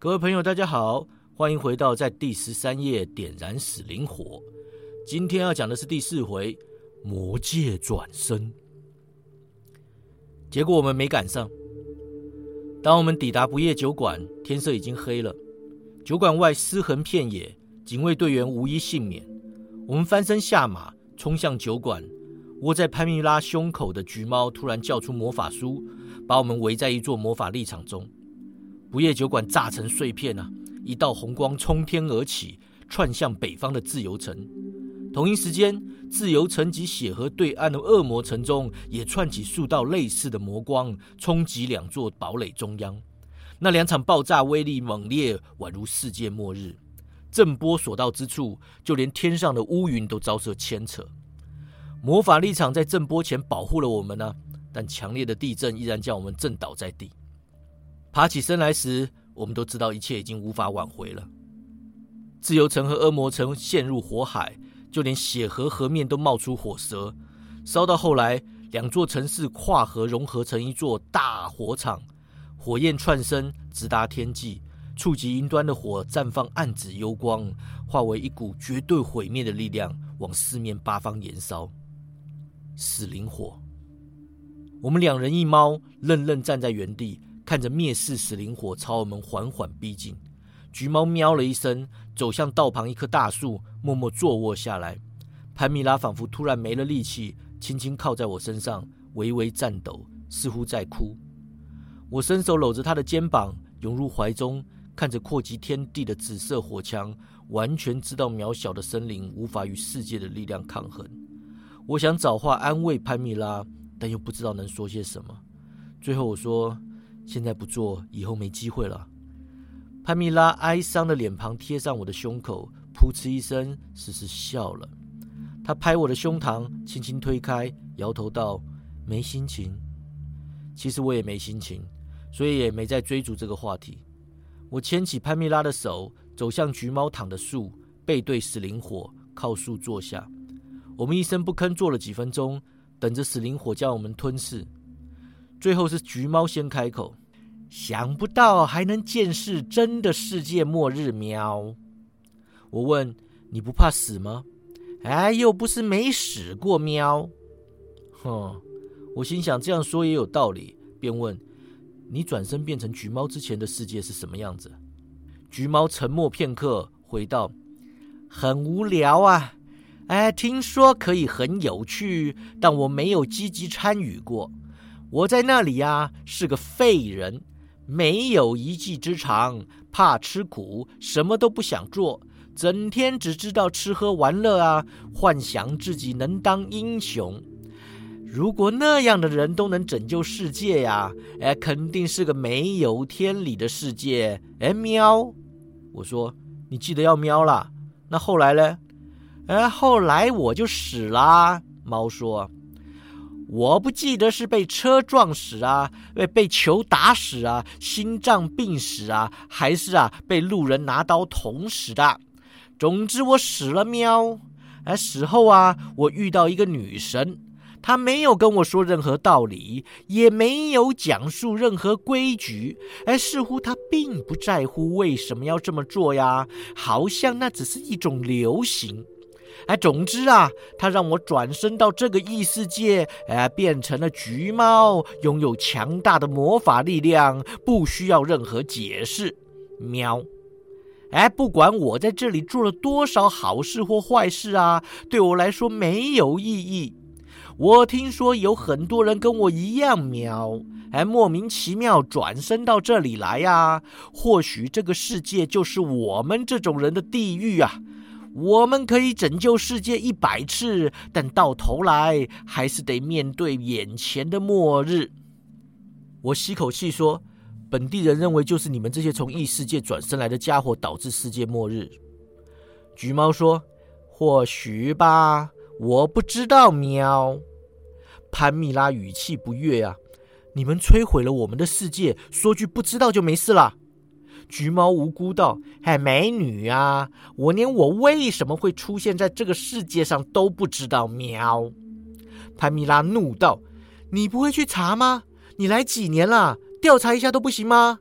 各位朋友，大家好，欢迎回到在第十三页点燃死灵火。今天要讲的是第四回魔界转生。结果我们没赶上。当我们抵达不夜酒馆，天色已经黑了。酒馆外尸横遍野，警卫队员无一幸免。我们翻身下马，冲向酒馆。窝在潘蜜拉胸口的橘猫突然叫出魔法书，把我们围在一座魔法立场中。不夜酒馆炸成碎片啊！一道红光冲天而起，窜向北方的自由城。同一时间，自由城及血河对岸的恶魔城中也窜起数道类似的魔光，冲击两座堡垒中央。那两场爆炸威力猛烈，宛如世界末日。震波所到之处，就连天上的乌云都遭受牵扯。魔法力场在震波前保护了我们呢，但强烈的地震依然将我们震倒在地。爬起身来时，我们都知道一切已经无法挽回了。自由城和恶魔城陷入火海，就连血河河面都冒出火舌。烧到后来，两座城市跨河融合成一座大火场，火焰窜升，直达天际，触及云端的火绽放暗紫幽光，化为一股绝对毁灭的力量，往四面八方燃烧。死灵火，我们两人一猫愣愣站在原地。看着灭世死灵火朝我们缓缓逼近，橘猫喵了一声，走向道旁一棵大树，默默坐卧下来。潘米拉仿佛突然没了力气，轻轻靠在我身上，微微颤抖，似乎在哭。我伸手搂着他的肩膀，涌入怀中，看着扩及天地的紫色火墙，完全知道渺小的森林无法与世界的力量抗衡。我想找话安慰潘米拉，但又不知道能说些什么。最后我说。现在不做，以后没机会了。潘米拉哀伤的脸庞贴上我的胸口，噗嗤一声，嘶嘶笑了。他拍我的胸膛，轻轻推开，摇头道：“没心情。”其实我也没心情，所以也没再追逐这个话题。我牵起潘米拉的手，走向橘猫躺的树，背对死灵火，靠树坐下。我们一声不吭坐了几分钟，等着死灵火将我们吞噬。最后是橘猫先开口，想不到还能见识真的世界末日喵。我问你不怕死吗？哎，又不是没死过喵。哼，我心想这样说也有道理，便问你转身变成橘猫之前的世界是什么样子？橘猫沉默片刻，回道：很无聊啊。哎，听说可以很有趣，但我没有积极参与过。我在那里呀，是个废人，没有一技之长，怕吃苦，什么都不想做，整天只知道吃喝玩乐啊，幻想自己能当英雄。如果那样的人都能拯救世界呀，哎，肯定是个没有天理的世界。哎，喵！我说，你记得要喵了。那后来呢？哎，后来我就死啦。猫说。我不记得是被车撞死啊，被被球打死啊，心脏病死啊，还是啊被路人拿刀捅死的。总之我死了喵。而死后啊，我遇到一个女神，她没有跟我说任何道理，也没有讲述任何规矩，而似乎她并不在乎为什么要这么做呀，好像那只是一种流行。哎，总之啊，他让我转身到这个异世界，哎，变成了橘猫，拥有强大的魔法力量，不需要任何解释。喵！哎，不管我在这里做了多少好事或坏事啊，对我来说没有意义。我听说有很多人跟我一样喵，哎，莫名其妙转身到这里来呀。或许这个世界就是我们这种人的地狱啊。我们可以拯救世界一百次，但到头来还是得面对眼前的末日。我吸口气说：“本地人认为就是你们这些从异世界转身来的家伙导致世界末日。”橘猫说：“或许吧，我不知道。”喵。潘蜜拉语气不悦啊：“你们摧毁了我们的世界，说句不知道就没事了。”橘猫无辜道：“哎，美女啊，我连我为什么会出现在这个世界上都不知道。”喵！潘米拉怒道：“你不会去查吗？你来几年了？调查一下都不行吗？”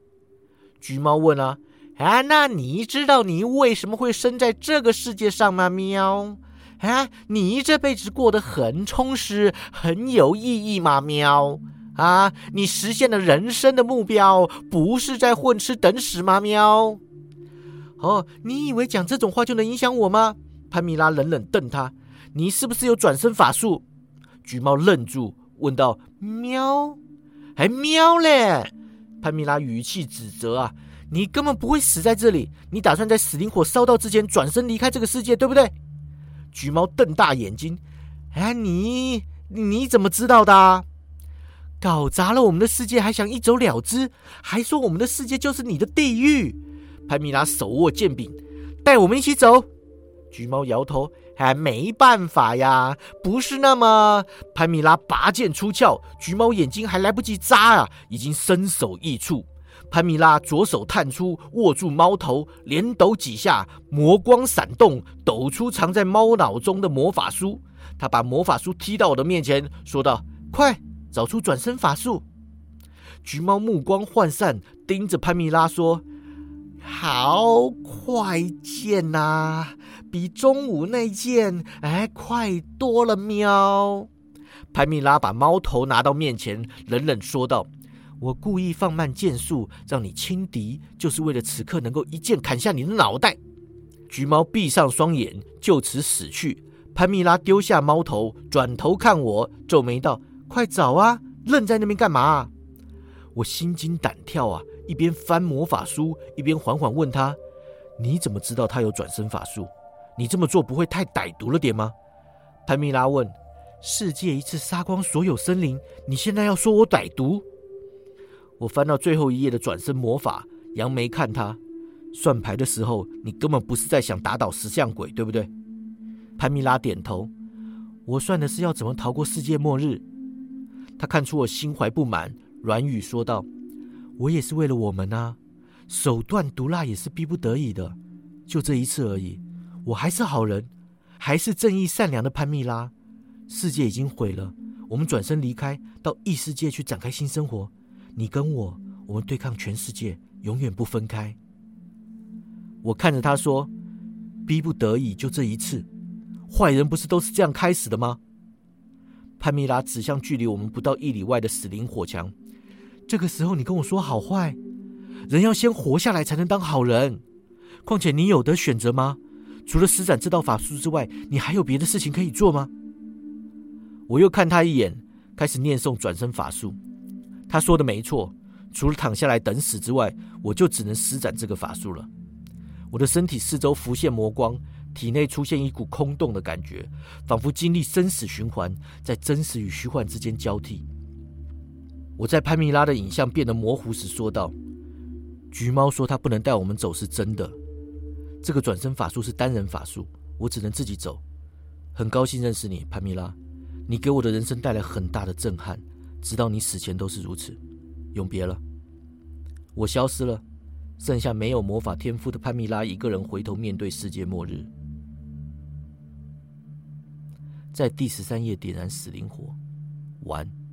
橘猫问：“啊，啊，那你知道你为什么会生在这个世界上吗？喵！啊，你这辈子过得很充实，很有意义吗？喵！啊，你实现了人生的目标，不是在混吃等死吗？喵！哦，你以为讲这种话就能影响我吗？潘米拉冷冷瞪他：“你是不是有转身法术？”橘猫愣住，问道：“喵，还喵嘞？”潘米拉语气指责：“啊，你根本不会死在这里，你打算在死灵火烧到之前转身离开这个世界，对不对？”橘猫瞪大眼睛：“哎，你你怎么知道的？搞砸了我们的世界，还想一走了之？还说我们的世界就是你的地狱？”潘米拉手握剑柄，带我们一起走。橘猫摇头，还没办法呀，不是那么。潘米拉拔剑出鞘，橘猫眼睛还来不及眨啊，已经身首异处。潘米拉左手探出，握住猫头，连抖几下，魔光闪动，抖出藏在猫脑中的魔法书。他把魔法书踢到我的面前，说道：“快找出转身法术。”橘猫目光涣散，盯着潘米拉说。好快剑呐，比中午那剑哎快多了喵！潘米拉把猫头拿到面前，冷冷说道：“我故意放慢剑速，让你轻敌，就是为了此刻能够一剑砍下你的脑袋。”橘猫闭上双眼，就此死去。潘米拉丢下猫头，转头看我，皱眉道：“快找啊，愣在那边干嘛？”我心惊胆跳啊！一边翻魔法书，一边缓缓问他：“你怎么知道他有转身法术？你这么做不会太歹毒了点吗？”潘米拉问：“世界一次杀光所有森林，你现在要说我歹毒？”我翻到最后一页的转身魔法，扬眉看他：“算牌的时候，你根本不是在想打倒石像鬼，对不对？”潘米拉点头：“我算的是要怎么逃过世界末日。”他看出我心怀不满，软语说道。我也是为了我们啊，手段毒辣也是逼不得已的，就这一次而已。我还是好人，还是正义善良的潘蜜拉。世界已经毁了，我们转身离开，到异世界去展开新生活。你跟我，我们对抗全世界，永远不分开。我看着他说：“逼不得已，就这一次。坏人不是都是这样开始的吗？”潘蜜拉指向距离我们不到一里外的死灵火墙。这个时候，你跟我说好坏，人要先活下来才能当好人。况且你有得选择吗？除了施展这道法术之外，你还有别的事情可以做吗？我又看他一眼，开始念诵转身法术。他说的没错，除了躺下来等死之外，我就只能施展这个法术了。我的身体四周浮现魔光，体内出现一股空洞的感觉，仿佛经历生死循环，在真实与虚幻之间交替。我在潘米拉的影像变得模糊时说道：“橘猫说他不能带我们走是真的。这个转身法术是单人法术，我只能自己走。很高兴认识你，潘米拉，你给我的人生带来很大的震撼，直到你死前都是如此。永别了。”我消失了，剩下没有魔法天赋的潘蜜拉一个人回头面对世界末日，在第十三页点燃死灵火，完。